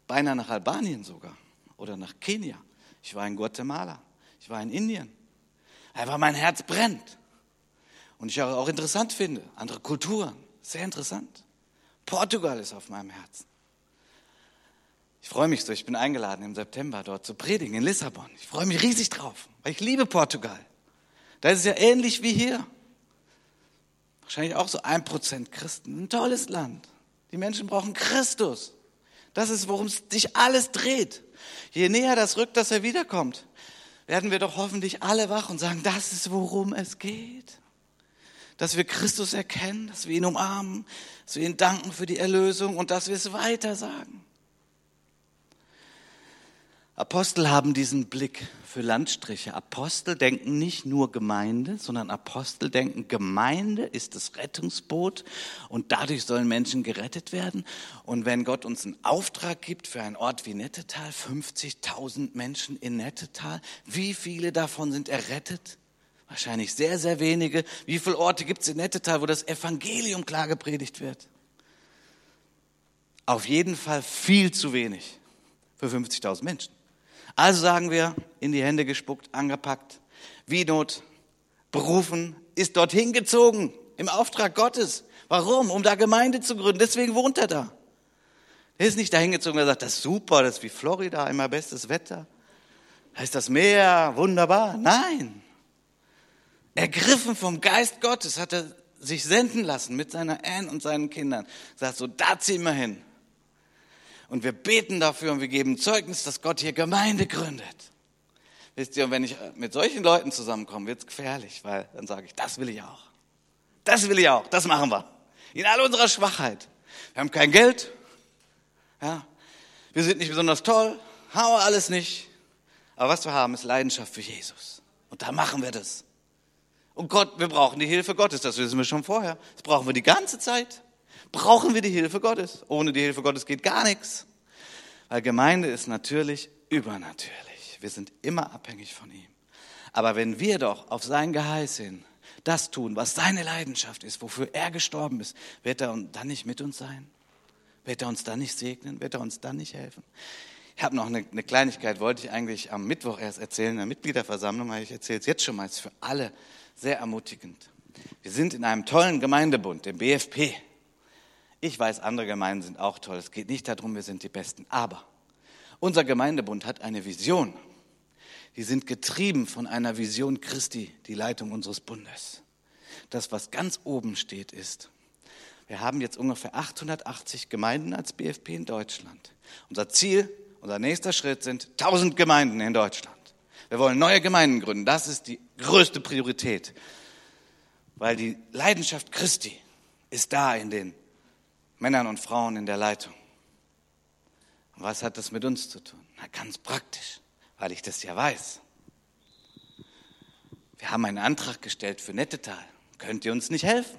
Beinahe nach Albanien sogar oder nach Kenia. Ich war in Guatemala. Ich war in Indien. Einfach mein Herz brennt. Und ich auch interessant finde, andere Kulturen, sehr interessant. Portugal ist auf meinem Herzen. Ich freue mich so, ich bin eingeladen im September dort zu predigen in Lissabon. Ich freue mich riesig drauf, weil ich liebe Portugal. Da ist es ja ähnlich wie hier. Wahrscheinlich auch so ein Prozent Christen. Ein tolles Land. Die Menschen brauchen Christus. Das ist, worum sich alles dreht. Je näher das rückt, dass er wiederkommt, werden wir doch hoffentlich alle wach und sagen, das ist, worum es geht. dass wir Christus erkennen, dass wir ihn umarmen, dass wir ihn danken für die Erlösung und dass wir es weiter sagen. Apostel haben diesen Blick für Landstriche. Apostel denken nicht nur Gemeinde, sondern Apostel denken, Gemeinde ist das Rettungsboot und dadurch sollen Menschen gerettet werden. Und wenn Gott uns einen Auftrag gibt für einen Ort wie Nettetal, 50.000 Menschen in Nettetal, wie viele davon sind errettet? Wahrscheinlich sehr, sehr wenige. Wie viele Orte gibt es in Nettetal, wo das Evangelium klar gepredigt wird? Auf jeden Fall viel zu wenig für 50.000 Menschen. Also sagen wir, in die Hände gespuckt, angepackt, wie Not, berufen, ist dorthin gezogen, im Auftrag Gottes. Warum? Um da Gemeinde zu gründen. Deswegen wohnt er da. Er ist nicht dahin gezogen, er sagt, das ist super, das ist wie Florida, immer bestes Wetter. Da ist das Meer, wunderbar. Nein. Ergriffen vom Geist Gottes hat er sich senden lassen mit seiner Anne und seinen Kindern. Sagt so, da ziehen wir hin. Und wir beten dafür und wir geben Zeugnis, dass Gott hier Gemeinde gründet. Wisst ihr, und wenn ich mit solchen Leuten zusammenkomme, wird es gefährlich, weil dann sage ich, das will ich auch. Das will ich auch, das machen wir. In all unserer Schwachheit. Wir haben kein Geld, ja, wir sind nicht besonders toll, haben alles nicht. Aber was wir haben, ist Leidenschaft für Jesus. Und da machen wir das. Und Gott, wir brauchen die Hilfe Gottes, das wissen wir schon vorher. Das brauchen wir die ganze Zeit brauchen wir die Hilfe Gottes. Ohne die Hilfe Gottes geht gar nichts. Weil Gemeinde ist natürlich übernatürlich. Wir sind immer abhängig von ihm. Aber wenn wir doch auf sein Geheiß hin das tun, was seine Leidenschaft ist, wofür er gestorben ist, wird er dann nicht mit uns sein? Wird er uns dann nicht segnen? Wird er uns dann nicht helfen? Ich habe noch eine, eine, Kleinigkeit, wollte ich eigentlich am Mittwoch erst erzählen, in der Mitgliederversammlung, aber ich erzähle es jetzt schon mal, ist für alle sehr ermutigend. Wir sind in einem tollen Gemeindebund, dem BFP. Ich weiß, andere Gemeinden sind auch toll. Es geht nicht darum, wir sind die Besten. Aber unser Gemeindebund hat eine Vision. Die sind getrieben von einer Vision Christi, die Leitung unseres Bundes. Das, was ganz oben steht, ist, wir haben jetzt ungefähr 880 Gemeinden als BFP in Deutschland. Unser Ziel, unser nächster Schritt sind 1000 Gemeinden in Deutschland. Wir wollen neue Gemeinden gründen. Das ist die größte Priorität. Weil die Leidenschaft Christi ist da in den Männern und Frauen in der Leitung. Was hat das mit uns zu tun? Na, ganz praktisch, weil ich das ja weiß. Wir haben einen Antrag gestellt für Nettetal. Könnt ihr uns nicht helfen?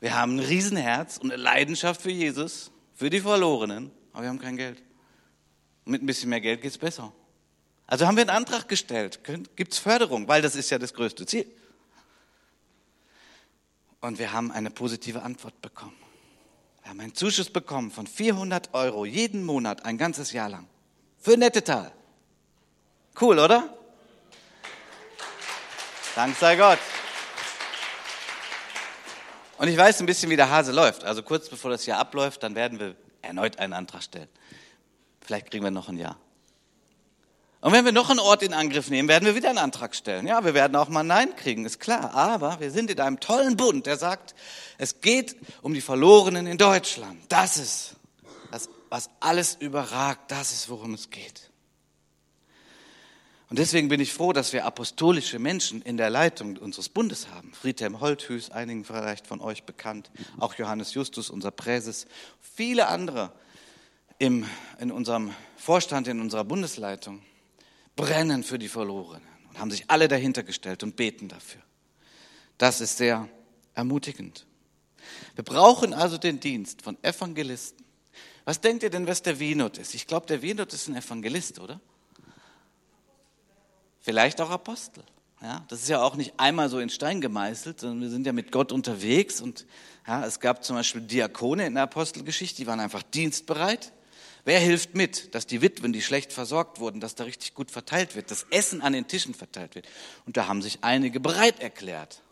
Wir haben ein Riesenherz und eine Leidenschaft für Jesus, für die Verlorenen, aber wir haben kein Geld. Und mit ein bisschen mehr Geld geht es besser. Also haben wir einen Antrag gestellt. Gibt es Förderung, weil das ist ja das größte Ziel. Und wir haben eine positive Antwort bekommen. Wir haben einen Zuschuss bekommen von 400 Euro jeden Monat, ein ganzes Jahr lang. Für Nettetal. Cool, oder? Dank sei Gott. Und ich weiß ein bisschen, wie der Hase läuft. Also kurz bevor das Jahr abläuft, dann werden wir erneut einen Antrag stellen. Vielleicht kriegen wir noch ein Jahr. Und wenn wir noch einen Ort in Angriff nehmen, werden wir wieder einen Antrag stellen. Ja, wir werden auch mal Nein kriegen, ist klar. Aber wir sind in einem tollen Bund, der sagt, es geht um die Verlorenen in Deutschland. Das ist, das, was alles überragt, das ist, worum es geht. Und deswegen bin ich froh, dass wir apostolische Menschen in der Leitung unseres Bundes haben. Friedhelm Holthüß, einigen vielleicht von euch bekannt, auch Johannes Justus, unser Präses, viele andere im, in unserem Vorstand, in unserer Bundesleitung brennen für die Verlorenen und haben sich alle dahinter gestellt und beten dafür. Das ist sehr ermutigend. Wir brauchen also den Dienst von Evangelisten. Was denkt ihr denn, was der Wienot ist? Ich glaube, der Wienot ist ein Evangelist, oder? Vielleicht auch Apostel. Ja, das ist ja auch nicht einmal so in Stein gemeißelt, sondern wir sind ja mit Gott unterwegs und ja, es gab zum Beispiel Diakone in der Apostelgeschichte, die waren einfach dienstbereit. Wer hilft mit, dass die Witwen, die schlecht versorgt wurden, dass da richtig gut verteilt wird, dass Essen an den Tischen verteilt wird? Und da haben sich einige bereit erklärt.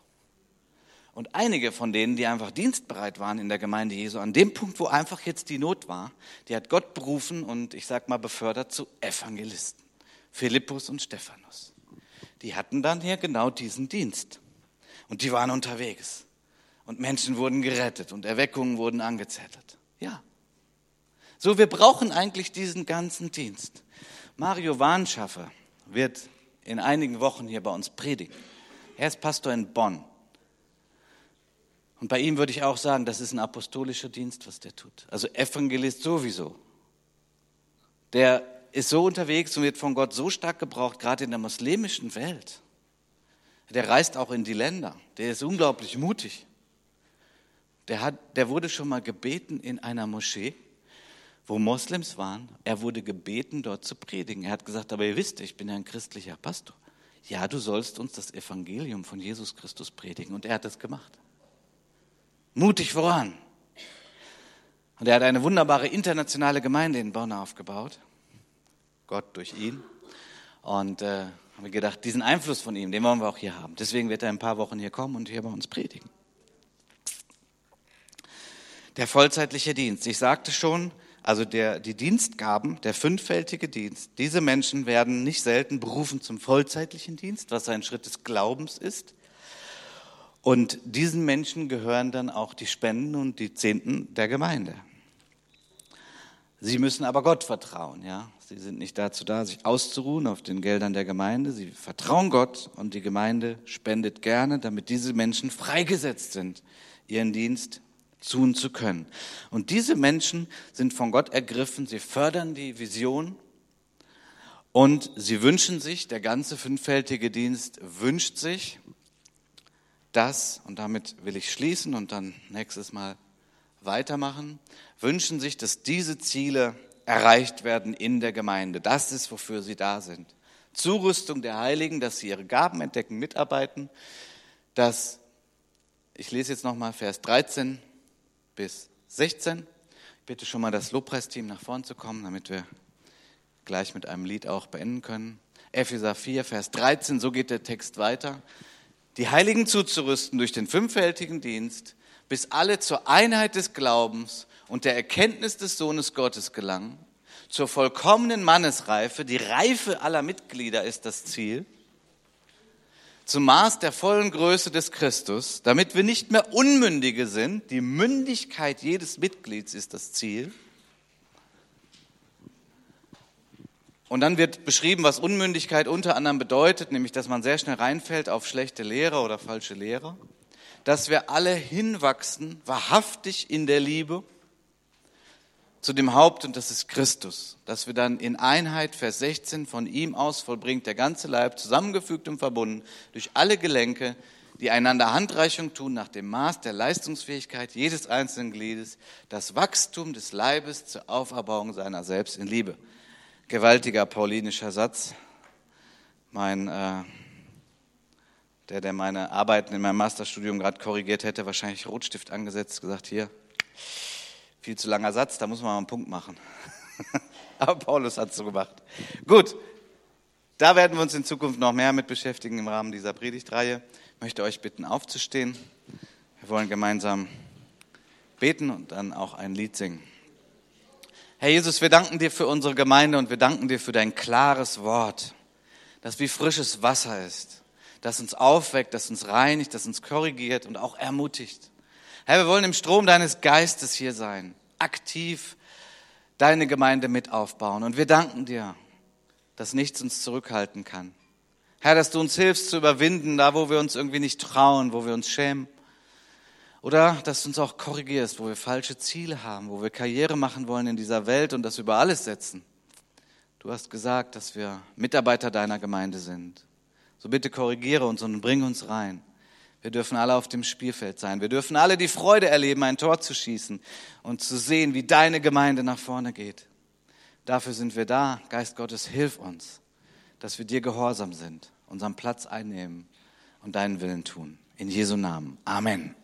Und einige von denen, die einfach dienstbereit waren in der Gemeinde Jesu, an dem Punkt, wo einfach jetzt die Not war, die hat Gott berufen und ich sag mal befördert zu Evangelisten. Philippus und Stephanus. Die hatten dann hier genau diesen Dienst. Und die waren unterwegs. Und Menschen wurden gerettet und Erweckungen wurden angezettelt. Ja, so, wir brauchen eigentlich diesen ganzen Dienst. Mario Warnschaffer wird in einigen Wochen hier bei uns predigen. Er ist Pastor in Bonn. Und bei ihm würde ich auch sagen, das ist ein apostolischer Dienst, was der tut. Also Evangelist sowieso. Der ist so unterwegs und wird von Gott so stark gebraucht, gerade in der muslimischen Welt. Der reist auch in die Länder. Der ist unglaublich mutig. Der, hat, der wurde schon mal gebeten in einer Moschee, wo Moslems waren. Er wurde gebeten, dort zu predigen. Er hat gesagt, aber ihr wisst, ich bin ja ein christlicher Pastor. Ja, du sollst uns das Evangelium von Jesus Christus predigen. Und er hat das gemacht. Mutig voran. Und er hat eine wunderbare internationale Gemeinde in Bonn aufgebaut. Gott durch ihn. Und äh, haben wir gedacht, diesen Einfluss von ihm, den wollen wir auch hier haben. Deswegen wird er in ein paar Wochen hier kommen und hier bei uns predigen. Der vollzeitliche Dienst. Ich sagte schon, also der, die Dienstgaben, der fünffältige Dienst, diese Menschen werden nicht selten berufen zum vollzeitlichen Dienst, was ein Schritt des Glaubens ist. Und diesen Menschen gehören dann auch die Spenden und die Zehnten der Gemeinde. Sie müssen aber Gott vertrauen, ja. Sie sind nicht dazu da, sich auszuruhen auf den Geldern der Gemeinde. Sie vertrauen Gott und die Gemeinde spendet gerne, damit diese Menschen freigesetzt sind, ihren Dienst tun zu können. Und diese Menschen sind von Gott ergriffen, sie fördern die Vision und sie wünschen sich, der ganze fünffältige Dienst wünscht sich, dass, und damit will ich schließen und dann nächstes Mal weitermachen, wünschen sich, dass diese Ziele erreicht werden in der Gemeinde. Das ist, wofür sie da sind. Zurüstung der Heiligen, dass sie ihre Gaben entdecken, mitarbeiten, dass, ich lese jetzt nochmal Vers 13, bis 16. Ich bitte schon mal das Lobpreisteam nach vorn zu kommen, damit wir gleich mit einem Lied auch beenden können. Epheser 4, Vers 13, so geht der Text weiter. Die Heiligen zuzurüsten durch den fünffältigen Dienst, bis alle zur Einheit des Glaubens und der Erkenntnis des Sohnes Gottes gelangen, zur vollkommenen Mannesreife, die Reife aller Mitglieder ist das Ziel, zum Maß der vollen Größe des Christus, damit wir nicht mehr Unmündige sind. Die Mündigkeit jedes Mitglieds ist das Ziel. Und dann wird beschrieben, was Unmündigkeit unter anderem bedeutet, nämlich dass man sehr schnell reinfällt auf schlechte Lehre oder falsche Lehre. Dass wir alle hinwachsen, wahrhaftig in der Liebe zu dem Haupt und das ist Christus, dass wir dann in Einheit, Vers 16, von ihm aus vollbringt der ganze Leib, zusammengefügt und verbunden durch alle Gelenke, die einander Handreichung tun nach dem Maß der Leistungsfähigkeit jedes einzelnen Gliedes, das Wachstum des Leibes zur Auferbauung seiner selbst in Liebe. Gewaltiger paulinischer Satz. Mein, äh, der, der meine Arbeiten in meinem Masterstudium gerade korrigiert hätte, wahrscheinlich Rotstift angesetzt, gesagt, hier, viel zu langer Satz, da muss man mal einen Punkt machen. Aber Paulus hat es so gemacht. Gut, da werden wir uns in Zukunft noch mehr mit beschäftigen im Rahmen dieser Predigtreihe. Ich möchte euch bitten, aufzustehen. Wir wollen gemeinsam beten und dann auch ein Lied singen. Herr Jesus, wir danken dir für unsere Gemeinde und wir danken dir für dein klares Wort, das wie frisches Wasser ist, das uns aufweckt, das uns reinigt, das uns korrigiert und auch ermutigt. Herr, wir wollen im Strom deines Geistes hier sein, aktiv deine Gemeinde mit aufbauen. Und wir danken dir, dass nichts uns zurückhalten kann. Herr, dass du uns hilfst zu überwinden, da wo wir uns irgendwie nicht trauen, wo wir uns schämen. Oder dass du uns auch korrigierst, wo wir falsche Ziele haben, wo wir Karriere machen wollen in dieser Welt und das über alles setzen. Du hast gesagt, dass wir Mitarbeiter deiner Gemeinde sind. So bitte korrigiere uns und bring uns rein. Wir dürfen alle auf dem Spielfeld sein. Wir dürfen alle die Freude erleben, ein Tor zu schießen und zu sehen, wie deine Gemeinde nach vorne geht. Dafür sind wir da. Geist Gottes, hilf uns, dass wir dir gehorsam sind, unseren Platz einnehmen und deinen Willen tun. In Jesu Namen. Amen.